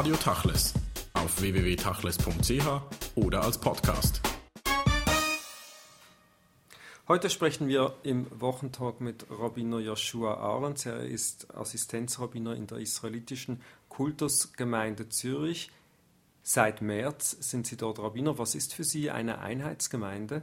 Radio Tachles auf www.tachles.ch oder als Podcast. Heute sprechen wir im Wochentalk mit Rabbiner Joshua Ahrens. Er ist Assistenzrabbiner in der israelitischen Kultusgemeinde Zürich. Seit März sind Sie dort Rabbiner. Was ist für Sie eine Einheitsgemeinde?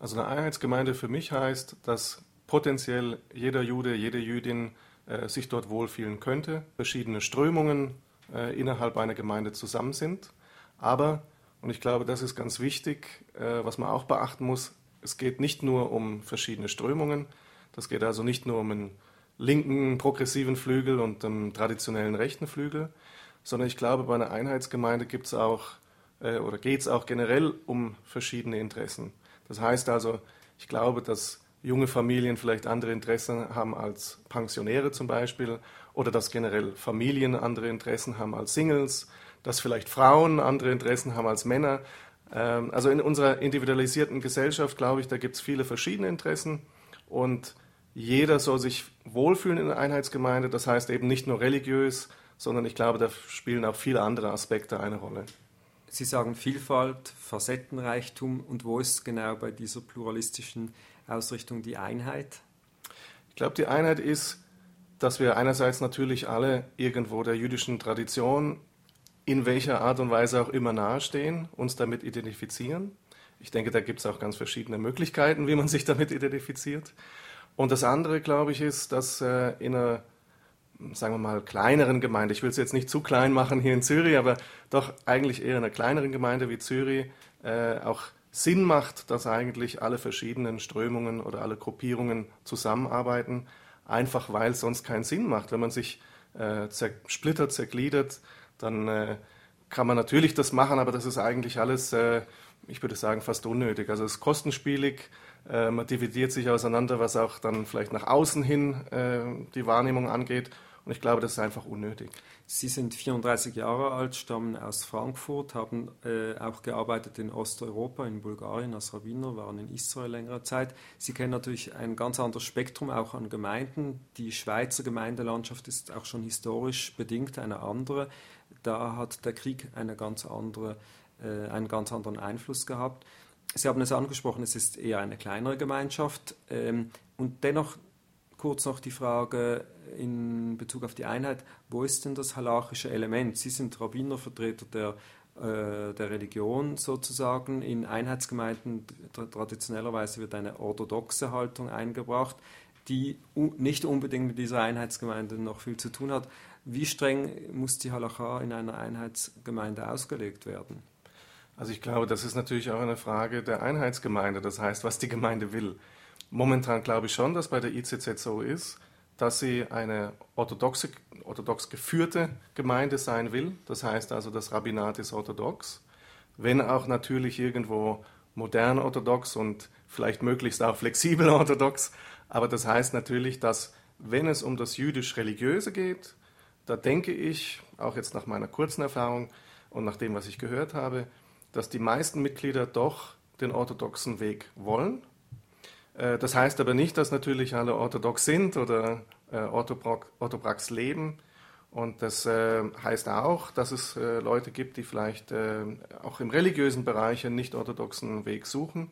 Also eine Einheitsgemeinde für mich heißt, dass potenziell jeder Jude, jede Jüdin äh, sich dort wohlfühlen könnte, verschiedene Strömungen äh, innerhalb einer Gemeinde zusammen sind. Aber, und ich glaube, das ist ganz wichtig, äh, was man auch beachten muss, es geht nicht nur um verschiedene Strömungen, das geht also nicht nur um einen linken progressiven Flügel und einen traditionellen rechten Flügel, sondern ich glaube, bei einer Einheitsgemeinde gibt es auch äh, oder geht es auch generell um verschiedene Interessen. Das heißt also, ich glaube, dass junge Familien vielleicht andere Interessen haben als Pensionäre zum Beispiel oder dass generell Familien andere Interessen haben als Singles, dass vielleicht Frauen andere Interessen haben als Männer. Ähm, also in unserer individualisierten Gesellschaft, glaube ich, da gibt es viele verschiedene Interessen und jeder soll sich wohlfühlen in der Einheitsgemeinde. Das heißt eben nicht nur religiös, sondern ich glaube, da spielen auch viele andere Aspekte eine Rolle. Sie sagen Vielfalt, Facettenreichtum und wo ist genau bei dieser pluralistischen Ausrichtung die Einheit? Ich glaube, die Einheit ist, dass wir einerseits natürlich alle irgendwo der jüdischen Tradition in welcher Art und Weise auch immer nahestehen, uns damit identifizieren. Ich denke, da gibt es auch ganz verschiedene Möglichkeiten, wie man sich damit identifiziert. Und das andere, glaube ich, ist, dass äh, in einer, sagen wir mal, kleineren Gemeinde, ich will es jetzt nicht zu klein machen hier in Zürich, aber doch eigentlich eher in einer kleineren Gemeinde wie Zürich äh, auch Sinn macht, dass eigentlich alle verschiedenen Strömungen oder alle Gruppierungen zusammenarbeiten, einfach weil es sonst keinen Sinn macht. Wenn man sich äh, zersplittert, zergliedert, dann äh, kann man natürlich das machen, aber das ist eigentlich alles, äh, ich würde sagen, fast unnötig. Also es ist kostenspielig, äh, man dividiert sich auseinander, was auch dann vielleicht nach außen hin äh, die Wahrnehmung angeht. Und ich glaube, das ist einfach unnötig. Sie sind 34 Jahre alt, stammen aus Frankfurt, haben äh, auch gearbeitet in Osteuropa, in Bulgarien als Rabbiner, waren in Israel längere Zeit. Sie kennen natürlich ein ganz anderes Spektrum auch an Gemeinden. Die Schweizer Gemeindelandschaft ist auch schon historisch bedingt eine andere. Da hat der Krieg eine ganz andere, äh, einen ganz anderen Einfluss gehabt. Sie haben es angesprochen, es ist eher eine kleinere Gemeinschaft. Ähm, und dennoch kurz noch die Frage in Bezug auf die Einheit, wo ist denn das halachische Element? Sie sind Rabbinervertreter der, äh, der Religion sozusagen. In Einheitsgemeinden traditionellerweise wird eine orthodoxe Haltung eingebracht, die nicht unbedingt mit dieser Einheitsgemeinde noch viel zu tun hat. Wie streng muss die Halacha in einer Einheitsgemeinde ausgelegt werden? Also ich glaube, das ist natürlich auch eine Frage der Einheitsgemeinde, das heißt, was die Gemeinde will. Momentan glaube ich schon, dass bei der ICZ so ist, dass sie eine orthodoxe, orthodox geführte Gemeinde sein will. Das heißt also, das Rabbinat ist orthodox, wenn auch natürlich irgendwo modern orthodox und vielleicht möglichst auch flexibel orthodox. Aber das heißt natürlich, dass wenn es um das jüdisch-religiöse geht, da denke ich, auch jetzt nach meiner kurzen Erfahrung und nach dem, was ich gehört habe, dass die meisten Mitglieder doch den orthodoxen Weg wollen das heißt aber nicht, dass natürlich alle orthodox sind oder äh, orthoprax leben. Und das äh, heißt auch, dass es Leute gibt, die vielleicht auch im religiösen Bereich einen nicht orthodoxen Weg suchen.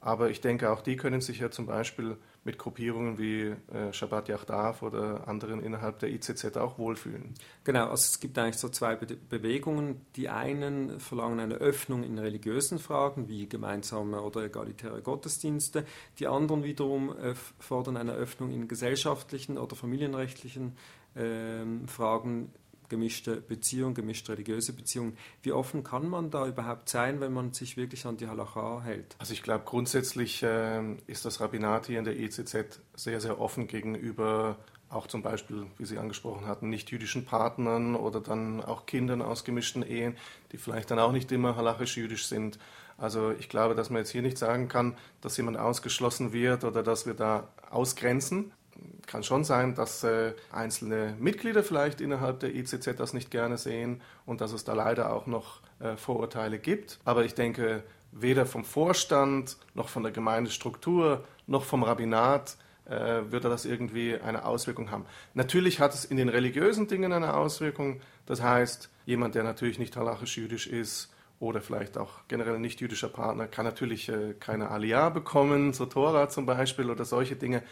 Aber ich denke, auch die können sich ja zum Beispiel mit Gruppierungen wie äh, Shabbat Yachdav oder anderen innerhalb der ICZ auch wohlfühlen. Genau, also es gibt eigentlich so zwei Be Bewegungen. Die einen verlangen eine Öffnung in religiösen Fragen wie gemeinsame oder egalitäre Gottesdienste. Die anderen wiederum äh, fordern eine Öffnung in gesellschaftlichen oder familienrechtlichen äh, Fragen gemischte Beziehung, gemischte religiöse Beziehung. Wie offen kann man da überhaupt sein, wenn man sich wirklich an die Halacha hält? Also ich glaube, grundsätzlich äh, ist das Rabbinat hier in der ECZ sehr, sehr offen gegenüber auch zum Beispiel, wie Sie angesprochen hatten, nicht-jüdischen Partnern oder dann auch Kindern aus gemischten Ehen, die vielleicht dann auch nicht immer halachisch-jüdisch sind. Also ich glaube, dass man jetzt hier nicht sagen kann, dass jemand ausgeschlossen wird oder dass wir da ausgrenzen kann schon sein, dass äh, einzelne Mitglieder vielleicht innerhalb der ICZ das nicht gerne sehen und dass es da leider auch noch äh, Vorurteile gibt. Aber ich denke, weder vom Vorstand noch von der Gemeindestruktur noch vom Rabbinat äh, würde das irgendwie eine Auswirkung haben. Natürlich hat es in den religiösen Dingen eine Auswirkung. Das heißt, jemand, der natürlich nicht halachisch-jüdisch ist oder vielleicht auch generell ein nicht-jüdischer Partner, kann natürlich äh, keine Aliyah bekommen, zur Tora zum Beispiel oder solche Dinge.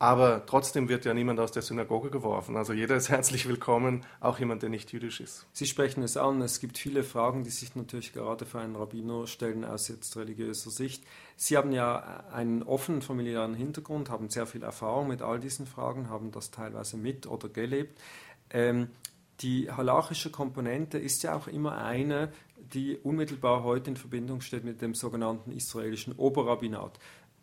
Aber trotzdem wird ja niemand aus der Synagoge geworfen. Also jeder ist herzlich willkommen, auch jemand, der nicht jüdisch ist. Sie sprechen es an. Es gibt viele Fragen, die sich natürlich gerade für einen Rabbiner stellen aus jetzt religiöser Sicht. Sie haben ja einen offenen familiären Hintergrund, haben sehr viel Erfahrung mit all diesen Fragen, haben das teilweise mit oder gelebt. Ähm, die halachische Komponente ist ja auch immer eine, die unmittelbar heute in Verbindung steht mit dem sogenannten israelischen Oberrabbinat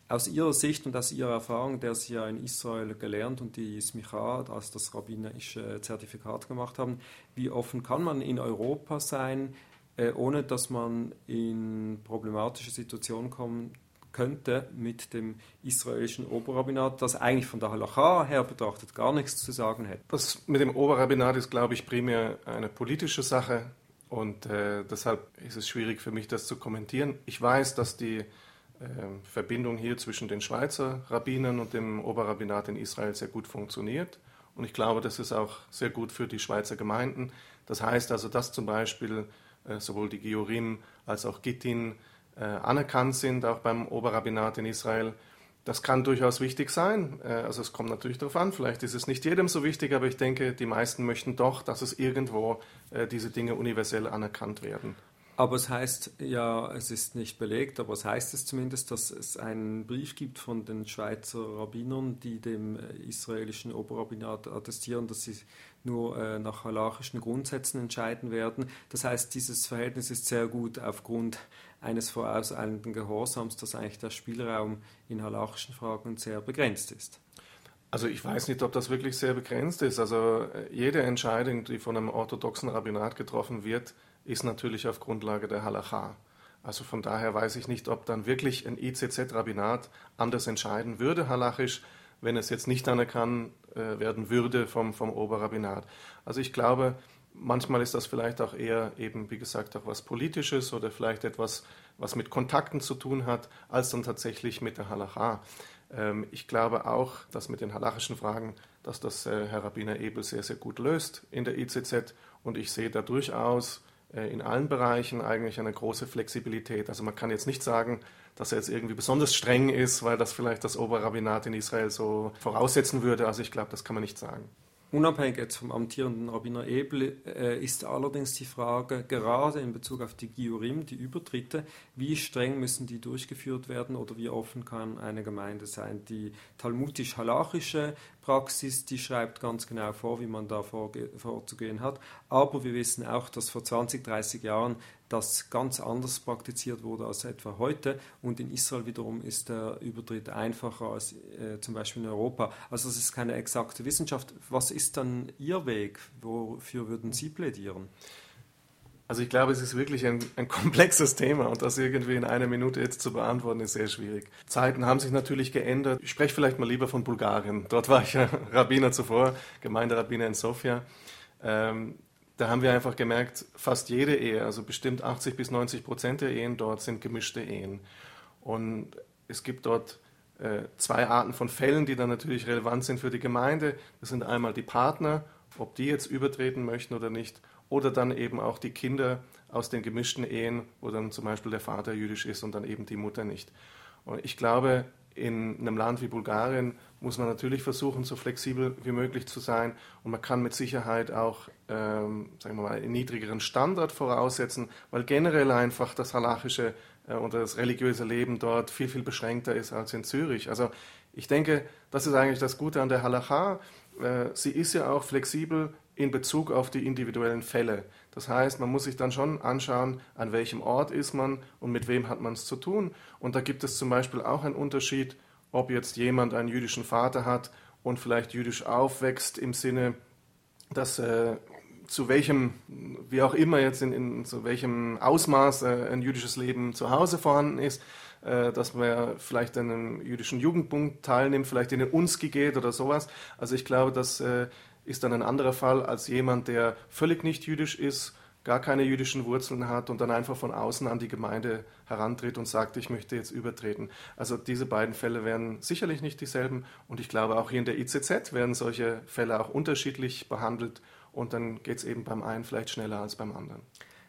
aus Ihrer Sicht und aus Ihrer Erfahrung, der Sie ja in Israel gelernt und die Smicha, also das rabbinische Zertifikat gemacht haben, wie offen kann man in Europa sein, äh, ohne dass man in problematische Situationen kommen könnte mit dem israelischen Oberrabbinat, das eigentlich von der Halacha her betrachtet gar nichts zu sagen hätte? Das mit dem Oberrabbinat ist, glaube ich, primär eine politische Sache und äh, deshalb ist es schwierig für mich, das zu kommentieren. Ich weiß, dass die Verbindung hier zwischen den Schweizer Rabbinern und dem Oberrabbinat in Israel sehr gut funktioniert. Und ich glaube, das ist auch sehr gut für die Schweizer Gemeinden. Das heißt also, dass zum Beispiel äh, sowohl die Giorim als auch Gittin äh, anerkannt sind, auch beim Oberrabbinat in Israel. Das kann durchaus wichtig sein. Äh, also es kommt natürlich darauf an, vielleicht ist es nicht jedem so wichtig, aber ich denke, die meisten möchten doch, dass es irgendwo diese Dinge universell anerkannt werden. Aber es heißt ja, es ist nicht belegt, aber es heißt es zumindest, dass es einen Brief gibt von den Schweizer Rabbinern, die dem äh, israelischen Oberrabbinat attestieren, dass sie nur äh, nach halachischen Grundsätzen entscheiden werden. Das heißt, dieses Verhältnis ist sehr gut aufgrund eines vorauseilenden Gehorsams, dass eigentlich der Spielraum in halachischen Fragen sehr begrenzt ist. Also ich weiß nicht, ob das wirklich sehr begrenzt ist. Also äh, jede Entscheidung, die von einem orthodoxen Rabbinat getroffen wird, ist natürlich auf Grundlage der Halacha. Also von daher weiß ich nicht, ob dann wirklich ein ICZ-Rabbinat anders entscheiden würde, halachisch, wenn es jetzt nicht anerkannt äh, werden würde vom, vom Oberrabbinat. Also ich glaube, manchmal ist das vielleicht auch eher eben, wie gesagt, auch was Politisches oder vielleicht etwas, was mit Kontakten zu tun hat, als dann tatsächlich mit der Halacha. Ähm, ich glaube auch, dass mit den halachischen Fragen, dass das äh, Herr Rabbiner Ebel sehr, sehr gut löst in der ICZ und ich sehe da durchaus in allen Bereichen eigentlich eine große Flexibilität. Also man kann jetzt nicht sagen, dass er jetzt irgendwie besonders streng ist, weil das vielleicht das Oberrabbinat in Israel so voraussetzen würde. Also ich glaube, das kann man nicht sagen. Unabhängig jetzt vom amtierenden Rabbiner Ebel äh, ist allerdings die Frage, gerade in Bezug auf die Giurim, die Übertritte, wie streng müssen die durchgeführt werden oder wie offen kann eine Gemeinde sein? Die talmudisch-halachische Praxis, die schreibt ganz genau vor, wie man da vorzugehen hat. Aber wir wissen auch, dass vor 20, 30 Jahren das ganz anders praktiziert wurde als etwa heute. Und in Israel wiederum ist der Übertritt einfacher als äh, zum Beispiel in Europa. Also es ist keine exakte Wissenschaft. Was ist dann Ihr Weg? Wofür würden Sie plädieren? Also ich glaube, es ist wirklich ein, ein, komplexes Thema und das irgendwie in einer Minute jetzt zu beantworten, ist sehr schwierig. Zeiten haben sich natürlich geändert. Ich spreche vielleicht mal lieber von Bulgarien. Dort war ich ja Rabbiner zuvor, Gemeinderabbiner in Sofia. Ähm, da haben wir einfach gemerkt, fast jede Ehe, also bestimmt 80 bis 90 Prozent der Ehen dort sind gemischte Ehen. Und es gibt dort äh, zwei Arten von Fällen, die dann natürlich relevant sind für die Gemeinde. Das sind einmal die Partner, ob die jetzt übertreten möchten oder nicht, oder dann eben auch die Kinder aus den gemischten Ehen, wo dann zum Beispiel der Vater jüdisch ist und dann eben die Mutter nicht. Und ich glaube, in einem Land wie Bulgarien muss man natürlich versuchen, so flexibel wie möglich zu sein. Und man kann mit Sicherheit auch ähm, sagen wir mal, einen niedrigeren Standard voraussetzen, weil generell einfach das halachische äh, und das religiöse Leben dort viel, viel beschränkter ist als in Zürich. Also ich denke, das ist eigentlich das Gute an der Halacha. Äh, sie ist ja auch flexibel in Bezug auf die individuellen Fälle. Das heißt, man muss sich dann schon anschauen, an welchem Ort ist man und mit wem hat man es zu tun. Und da gibt es zum Beispiel auch einen Unterschied, ob jetzt jemand einen jüdischen Vater hat und vielleicht jüdisch aufwächst im Sinne, dass äh, zu welchem, wie auch immer jetzt in, in zu welchem Ausmaß äh, ein jüdisches Leben zu Hause vorhanden ist, äh, dass man vielleicht an einem jüdischen Jugendpunkt teilnimmt, vielleicht in den Unski geht oder sowas. Also ich glaube, dass äh, ist dann ein anderer Fall als jemand, der völlig nicht jüdisch ist, gar keine jüdischen Wurzeln hat und dann einfach von außen an die Gemeinde herantritt und sagt, ich möchte jetzt übertreten. Also diese beiden Fälle wären sicherlich nicht dieselben und ich glaube auch hier in der ICZ werden solche Fälle auch unterschiedlich behandelt und dann geht es eben beim einen vielleicht schneller als beim anderen.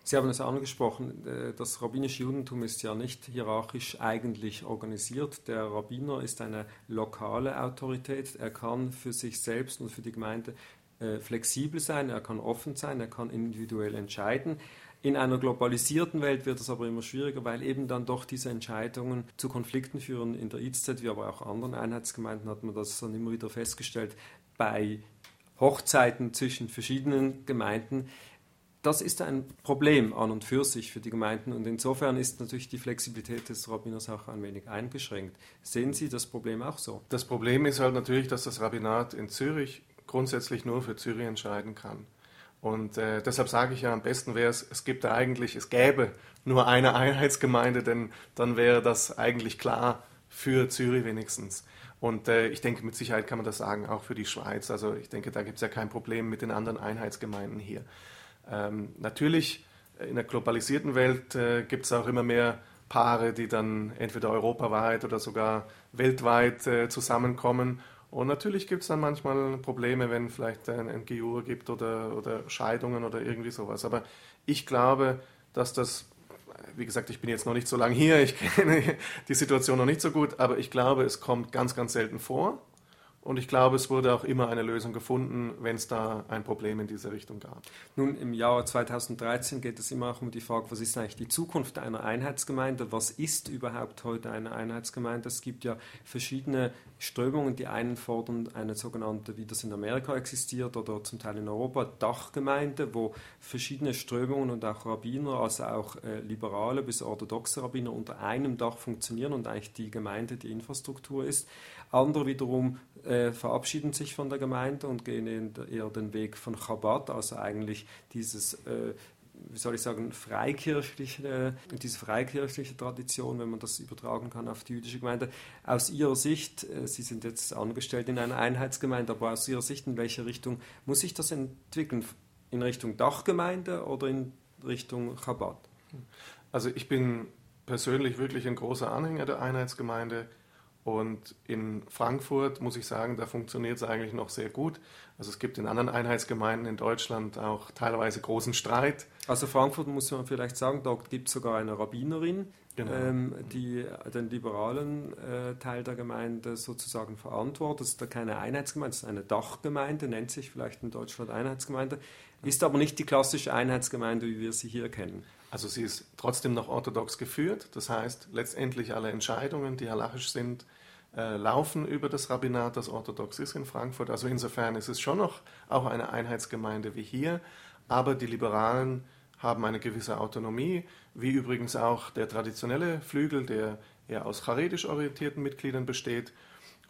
Sie haben es angesprochen, äh, das rabbinische Judentum ist ja nicht hierarchisch eigentlich organisiert. Der Rabbiner ist eine lokale Autorität. Er kann für sich selbst und für die Gemeinde äh, flexibel sein, er kann offen sein, er kann individuell entscheiden. In einer globalisierten Welt wird es aber immer schwieriger, weil eben dann doch diese Entscheidungen zu Konflikten führen. In der IZ, wie aber auch anderen Einheitsgemeinden hat man das dann immer wieder festgestellt, bei Hochzeiten zwischen verschiedenen Gemeinden. Das ist ein Problem an und für sich für die Gemeinden und insofern ist natürlich die Flexibilität des Rabbiners auch ein wenig eingeschränkt. Sehen Sie das Problem auch so? Das Problem ist halt natürlich, dass das Rabbinat in Zürich grundsätzlich nur für Zürich entscheiden kann. Und äh, deshalb sage ich ja, am besten wäre es, es gibt eigentlich, es gäbe nur eine Einheitsgemeinde, denn dann wäre das eigentlich klar für Zürich wenigstens. Und äh, ich denke, mit Sicherheit kann man das sagen, auch für die Schweiz. Also ich denke, da gibt es ja kein Problem mit den anderen Einheitsgemeinden hier. Ähm, natürlich, in der globalisierten Welt äh, gibt es auch immer mehr Paare, die dann entweder europaweit oder sogar weltweit äh, zusammenkommen und natürlich gibt es dann manchmal Probleme, wenn vielleicht ein, ein Gejur gibt oder, oder Scheidungen oder irgendwie sowas. Aber ich glaube, dass das, wie gesagt, ich bin jetzt noch nicht so lange hier, ich kenne die Situation noch nicht so gut, aber ich glaube, es kommt ganz, ganz selten vor. Und ich glaube, es wurde auch immer eine Lösung gefunden, wenn es da ein Problem in diese Richtung gab. Nun, im Jahr 2013 geht es immer auch um die Frage, was ist eigentlich die Zukunft einer Einheitsgemeinde? Was ist überhaupt heute eine Einheitsgemeinde? Es gibt ja verschiedene Strömungen. Die einen fordern eine sogenannte, wie das in Amerika existiert oder zum Teil in Europa, Dachgemeinde, wo verschiedene Strömungen und auch Rabbiner, also auch äh, liberale bis orthodoxe Rabbiner unter einem Dach funktionieren und eigentlich die Gemeinde die Infrastruktur ist. Andere wiederum äh, verabschieden sich von der Gemeinde und gehen eher den Weg von Chabad, also eigentlich dieses äh, wie soll ich sagen, freikirchliche, diese freikirchliche Tradition, wenn man das übertragen kann auf die jüdische Gemeinde. Aus Ihrer Sicht, äh, Sie sind jetzt angestellt in einer Einheitsgemeinde, aber aus Ihrer Sicht, in welche Richtung muss sich das entwickeln? In Richtung Dachgemeinde oder in Richtung Chabad? Also ich bin persönlich wirklich ein großer Anhänger der Einheitsgemeinde. Und in Frankfurt muss ich sagen, da funktioniert es eigentlich noch sehr gut. Also es gibt in anderen Einheitsgemeinden in Deutschland auch teilweise großen Streit. Also Frankfurt muss man vielleicht sagen, dort gibt es sogar eine Rabbinerin, genau. ähm, die den liberalen äh, Teil der Gemeinde sozusagen verantwortet. Das ist da keine Einheitsgemeinde, das ist eine Dachgemeinde, nennt sich vielleicht in Deutschland Einheitsgemeinde, ist aber nicht die klassische Einheitsgemeinde, wie wir sie hier kennen. Also sie ist trotzdem noch orthodox geführt, das heißt letztendlich alle Entscheidungen, die halachisch sind, laufen über das Rabbinat, das orthodox ist in Frankfurt. Also insofern ist es schon noch auch eine Einheitsgemeinde wie hier, aber die Liberalen haben eine gewisse Autonomie, wie übrigens auch der traditionelle Flügel, der eher aus charedisch orientierten Mitgliedern besteht.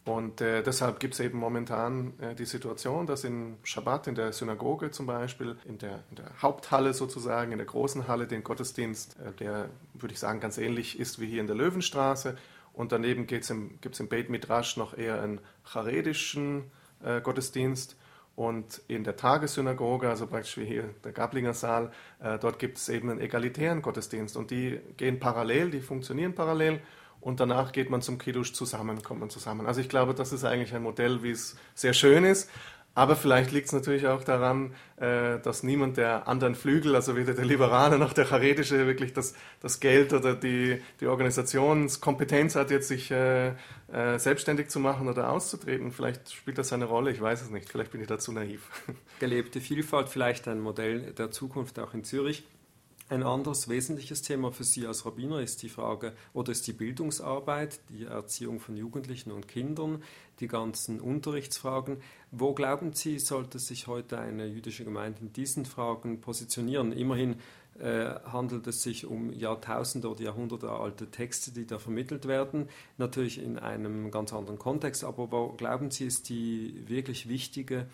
Und äh, deshalb gibt es eben momentan äh, die Situation, dass in Schabbat, in der Synagoge zum Beispiel, in der, in der Haupthalle sozusagen, in der großen Halle, den Gottesdienst, äh, der, würde ich sagen, ganz ähnlich ist wie hier in der Löwenstraße. Und daneben gibt es im, im Beit Midrash noch eher einen charedischen äh, Gottesdienst. Und in der Tagessynagoge, also praktisch wie hier der Gablinger Saal, äh, dort gibt es eben einen egalitären Gottesdienst. Und die gehen parallel, die funktionieren parallel. Und danach geht man zum Kiddush zusammen, kommt man zusammen. Also ich glaube, das ist eigentlich ein Modell, wie es sehr schön ist. Aber vielleicht liegt es natürlich auch daran, äh, dass niemand der anderen Flügel, also weder der Liberale noch der Charetische, wirklich das, das Geld oder die, die Organisationskompetenz hat, jetzt sich äh, äh, selbstständig zu machen oder auszutreten. Vielleicht spielt das eine Rolle, ich weiß es nicht. Vielleicht bin ich dazu naiv. Gelebte Vielfalt, vielleicht ein Modell der Zukunft auch in Zürich. Ein anderes wesentliches Thema für Sie als Rabbiner ist die Frage oder ist die Bildungsarbeit, die Erziehung von Jugendlichen und Kindern, die ganzen Unterrichtsfragen. Wo glauben Sie, sollte sich heute eine jüdische Gemeinde in diesen Fragen positionieren? Immerhin äh, handelt es sich um Jahrtausende oder Jahrhunderte alte Texte, die da vermittelt werden, natürlich in einem ganz anderen Kontext. Aber wo glauben Sie, ist die wirklich wichtige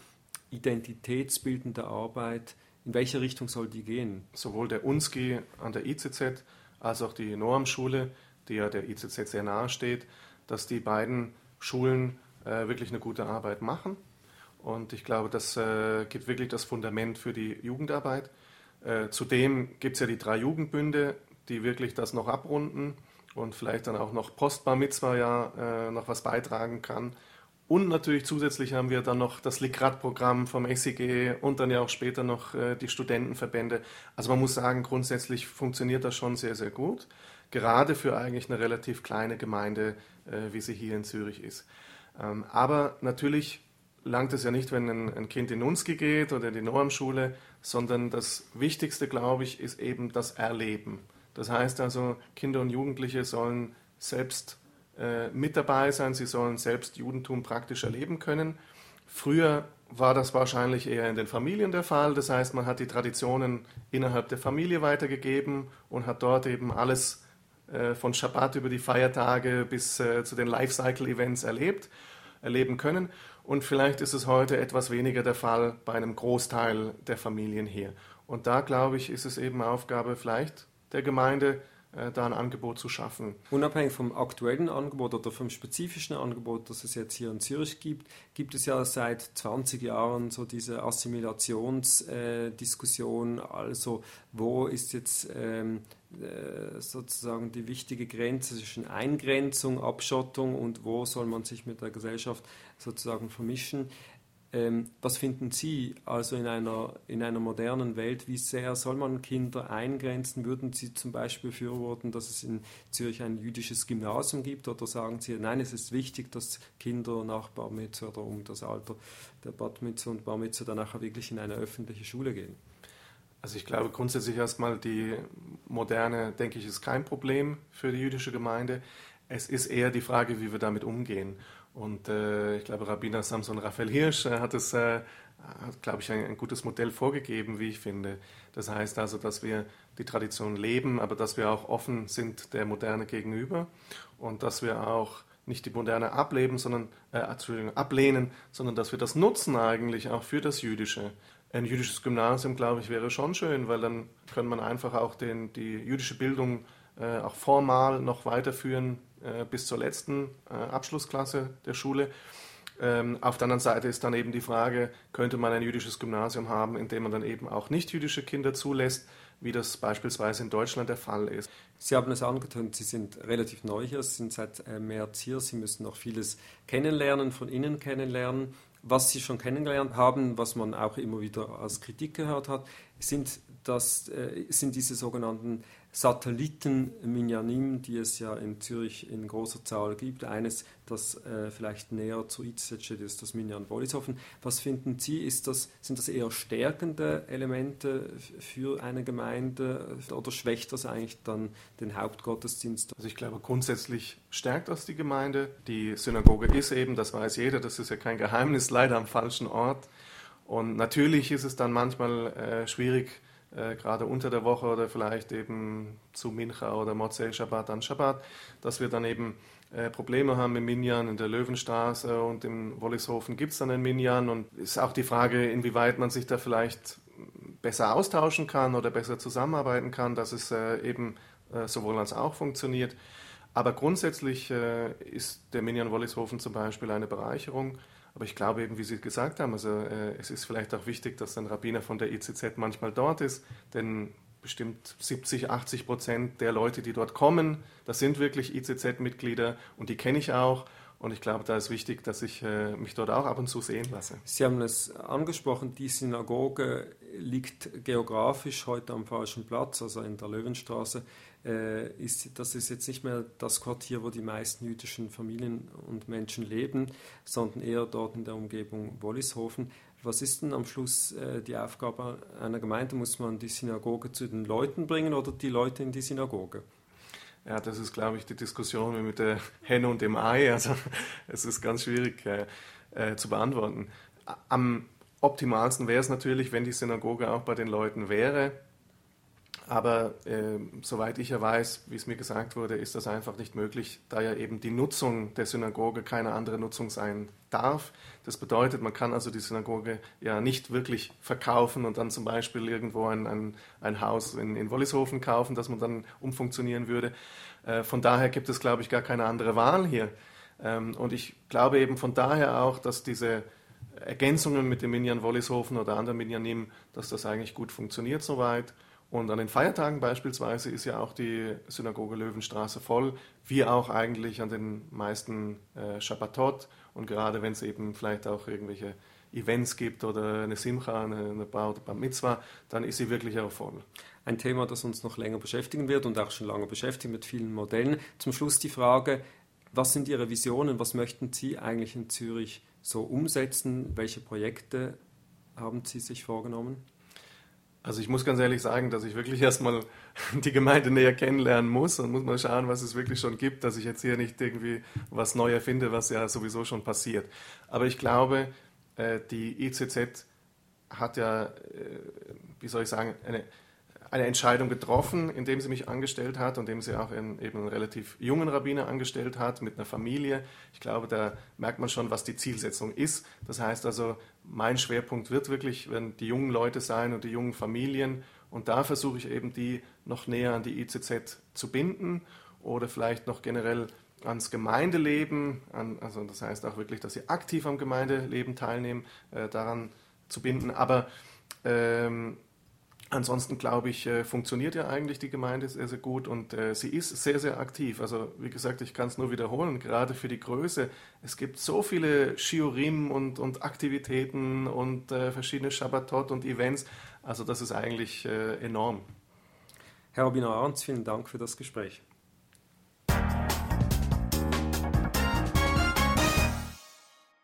identitätsbildende Arbeit? In welche Richtung soll die gehen? Sowohl der UNSGI an der ICZ als auch die Noam-Schule, die ja der ICZ sehr nahe steht, dass die beiden Schulen äh, wirklich eine gute Arbeit machen. Und ich glaube, das äh, gibt wirklich das Fundament für die Jugendarbeit. Äh, zudem gibt es ja die drei Jugendbünde, die wirklich das noch abrunden und vielleicht dann auch noch Postbar Mitzwa ja äh, noch was beitragen kann. Und natürlich zusätzlich haben wir dann noch das Likrat-Programm vom SIG und dann ja auch später noch äh, die Studentenverbände. Also man muss sagen, grundsätzlich funktioniert das schon sehr, sehr gut. Gerade für eigentlich eine relativ kleine Gemeinde, äh, wie sie hier in Zürich ist. Ähm, aber natürlich langt es ja nicht, wenn ein, ein Kind in Unski geht oder in die Normschule, sondern das Wichtigste, glaube ich, ist eben das Erleben. Das heißt also, Kinder und Jugendliche sollen selbst äh, mit dabei sein, sie sollen selbst Judentum praktisch erleben können. Früher war das wahrscheinlich eher in den Familien der Fall, das heißt, man hat die Traditionen innerhalb der Familie weitergegeben und hat dort eben alles äh, von Schabbat über die Feiertage bis äh, zu den Lifecycle-Events erlebt, erleben können. Und vielleicht ist es heute etwas weniger der Fall bei einem Großteil der Familien hier. Und da, glaube ich, ist es eben Aufgabe vielleicht der Gemeinde, da ein Angebot zu schaffen. Unabhängig vom aktuellen Angebot oder vom spezifischen Angebot, das es jetzt hier in Zürich gibt, gibt es ja seit 20 Jahren so diese Assimilationsdiskussion. Äh, also wo ist jetzt ähm, äh, sozusagen die wichtige Grenze zwischen Eingrenzung, Abschottung und wo soll man sich mit der Gesellschaft sozusagen vermischen? Ähm, was finden Sie also in einer, in einer modernen Welt? Wie sehr soll man Kinder eingrenzen? Würden Sie zum Beispiel befürworten, dass es in Zürich ein jüdisches Gymnasium gibt? Oder sagen Sie, nein, es ist wichtig, dass Kinder nach Bar Mitzvah oder um das Alter der Bat Mitzvah und Bar Mitzvah nachher wirklich in eine öffentliche Schule gehen? Also ich glaube grundsätzlich erstmal, die Moderne, denke ich, ist kein Problem für die jüdische Gemeinde. Es ist eher die Frage, wie wir damit umgehen. Und äh, ich glaube, Rabbiner Samson Raphael Hirsch äh, hat es, äh, hat, glaube ich, ein, ein, gutes Modell vorgegeben, wie ich finde. Das heißt also, dass wir die Tradition leben, aber dass wir auch offen sind der Moderne gegenüber und dass wir auch nicht die Moderne ableben, sondern, äh, ablehnen, sondern dass wir das nutzen eigentlich auch für das Jüdische. Ein jüdisches Gymnasium, glaube ich, wäre schon schön, weil dann kann man einfach auch den, die jüdische Bildung äh, auch formal noch weiterführen äh, bis zur letzten äh, Abschlussklasse der Schule. Ähm, auf der anderen Seite ist dann eben die Frage, könnte man ein jüdisches Gymnasium haben, in dem man dann eben auch nicht jüdische Kinder zulässt, wie das beispielsweise in Deutschland der Fall ist. Sie haben es angetönt, Sie sind relativ neu hier, Sie sind seit März hier, Sie müssen noch vieles kennenlernen, von innen kennenlernen. Was Sie schon kennengelernt haben, was man auch immer wieder als Kritik gehört hat, sind, das, sind diese sogenannten Satelliten-Minyanim, die es ja in Zürich in großer Zahl gibt. Eines, das äh, vielleicht näher zu IZ steht, ist das Minyan Wollishofen. Was finden Sie, ist das, sind das eher stärkende Elemente für eine Gemeinde oder schwächt das eigentlich dann den Hauptgottesdienst? Also ich glaube, grundsätzlich stärkt das die Gemeinde. Die Synagoge ist eben, das weiß jeder, das ist ja kein Geheimnis, leider am falschen Ort. Und natürlich ist es dann manchmal äh, schwierig, äh, gerade unter der Woche oder vielleicht eben zu Mincha oder Motzei Shabbat an Shabbat, dass wir dann eben äh, Probleme haben im Minyan in der Löwenstraße und im Wollishofen gibt es dann ein Minyan und ist auch die Frage, inwieweit man sich da vielleicht besser austauschen kann oder besser zusammenarbeiten kann, dass es äh, eben sowohl als auch funktioniert. Aber grundsätzlich ist der Minyan Wollishofen zum Beispiel eine Bereicherung aber ich glaube eben, wie Sie gesagt haben, also äh, es ist vielleicht auch wichtig, dass ein Rabbiner von der ICZ manchmal dort ist, denn bestimmt 70, 80 Prozent der Leute, die dort kommen, das sind wirklich ICZ-Mitglieder und die kenne ich auch. Und ich glaube, da ist wichtig, dass ich äh, mich dort auch ab und zu sehen lasse. Sie haben es angesprochen, die Synagoge liegt geografisch heute am falschen Platz, also in der Löwenstraße äh, das ist jetzt nicht mehr das Quartier, wo die meisten jüdischen Familien und Menschen leben, sondern eher dort in der Umgebung Wollishofen. Was ist denn am Schluss äh, die Aufgabe einer Gemeinde? Muss man die Synagoge zu den Leuten bringen oder die Leute in die Synagoge? Ja, das ist, glaube ich, die Diskussion mit der Henne und dem Ei. Also es ist ganz schwierig äh, äh, zu beantworten. Am optimalsten wäre es natürlich, wenn die Synagoge auch bei den Leuten wäre. Aber äh, soweit ich ja weiß, wie es mir gesagt wurde, ist das einfach nicht möglich, da ja eben die Nutzung der Synagoge keine andere Nutzung sein darf. Das bedeutet, man kann also die Synagoge ja nicht wirklich verkaufen und dann zum Beispiel irgendwo ein, ein, ein Haus in, in Wollishofen kaufen, das man dann umfunktionieren würde. Äh, von daher gibt es, glaube ich, gar keine andere Wahl hier. Ähm, und ich glaube eben von daher auch, dass diese Ergänzungen mit dem Minyan Wollishofen oder anderen Minyanim, dass das eigentlich gut funktioniert soweit. Und an den Feiertagen beispielsweise ist ja auch die Synagoge Löwenstraße voll, wie auch eigentlich an den meisten äh, Shabbatot. Und gerade wenn es eben vielleicht auch irgendwelche Events gibt oder eine Simcha, eine, eine Bar oder Bar Mitzvah, dann ist sie wirklich auch voll. Ein Thema, das uns noch länger beschäftigen wird und auch schon lange beschäftigt mit vielen Modellen. Zum Schluss die Frage, was sind Ihre Visionen? Was möchten Sie eigentlich in Zürich so umsetzen? Welche Projekte haben Sie sich vorgenommen? Also ich muss ganz ehrlich sagen, dass ich wirklich erstmal die Gemeinde näher kennenlernen muss und muss mal schauen, was es wirklich schon gibt, dass ich jetzt hier nicht irgendwie was neu erfinde, was ja sowieso schon passiert. Aber ich glaube, äh, die ICZ hat ja, äh, wie soll ich sagen, eine eine Entscheidung getroffen, indem sie mich angestellt hat und indem sie auch einen, eben einen relativ jungen Rabbiner angestellt hat mit einer Familie. Ich glaube, da merkt man schon, was die Zielsetzung ist. Das heißt also, mein Schwerpunkt wird wirklich, wenn die jungen Leute sein und die jungen Familien. Und da versuche ich eben, die noch näher an die ICZ zu binden oder vielleicht noch generell ans Gemeindeleben, an, also das heißt auch wirklich, dass sie aktiv am Gemeindeleben teilnehmen, äh, daran zu binden. Aber ähm, Ansonsten glaube ich, äh, funktioniert ja eigentlich die Gemeinde sehr, sehr gut und äh, sie ist sehr, sehr aktiv. Also wie gesagt, ich kann es nur wiederholen, gerade für die Größe. Es gibt so viele Shiurim und, und Aktivitäten und äh, verschiedene Shabbatot und Events. Also das ist eigentlich enorm. Herr Robiner Arns, vielen Dank für das Gespräch.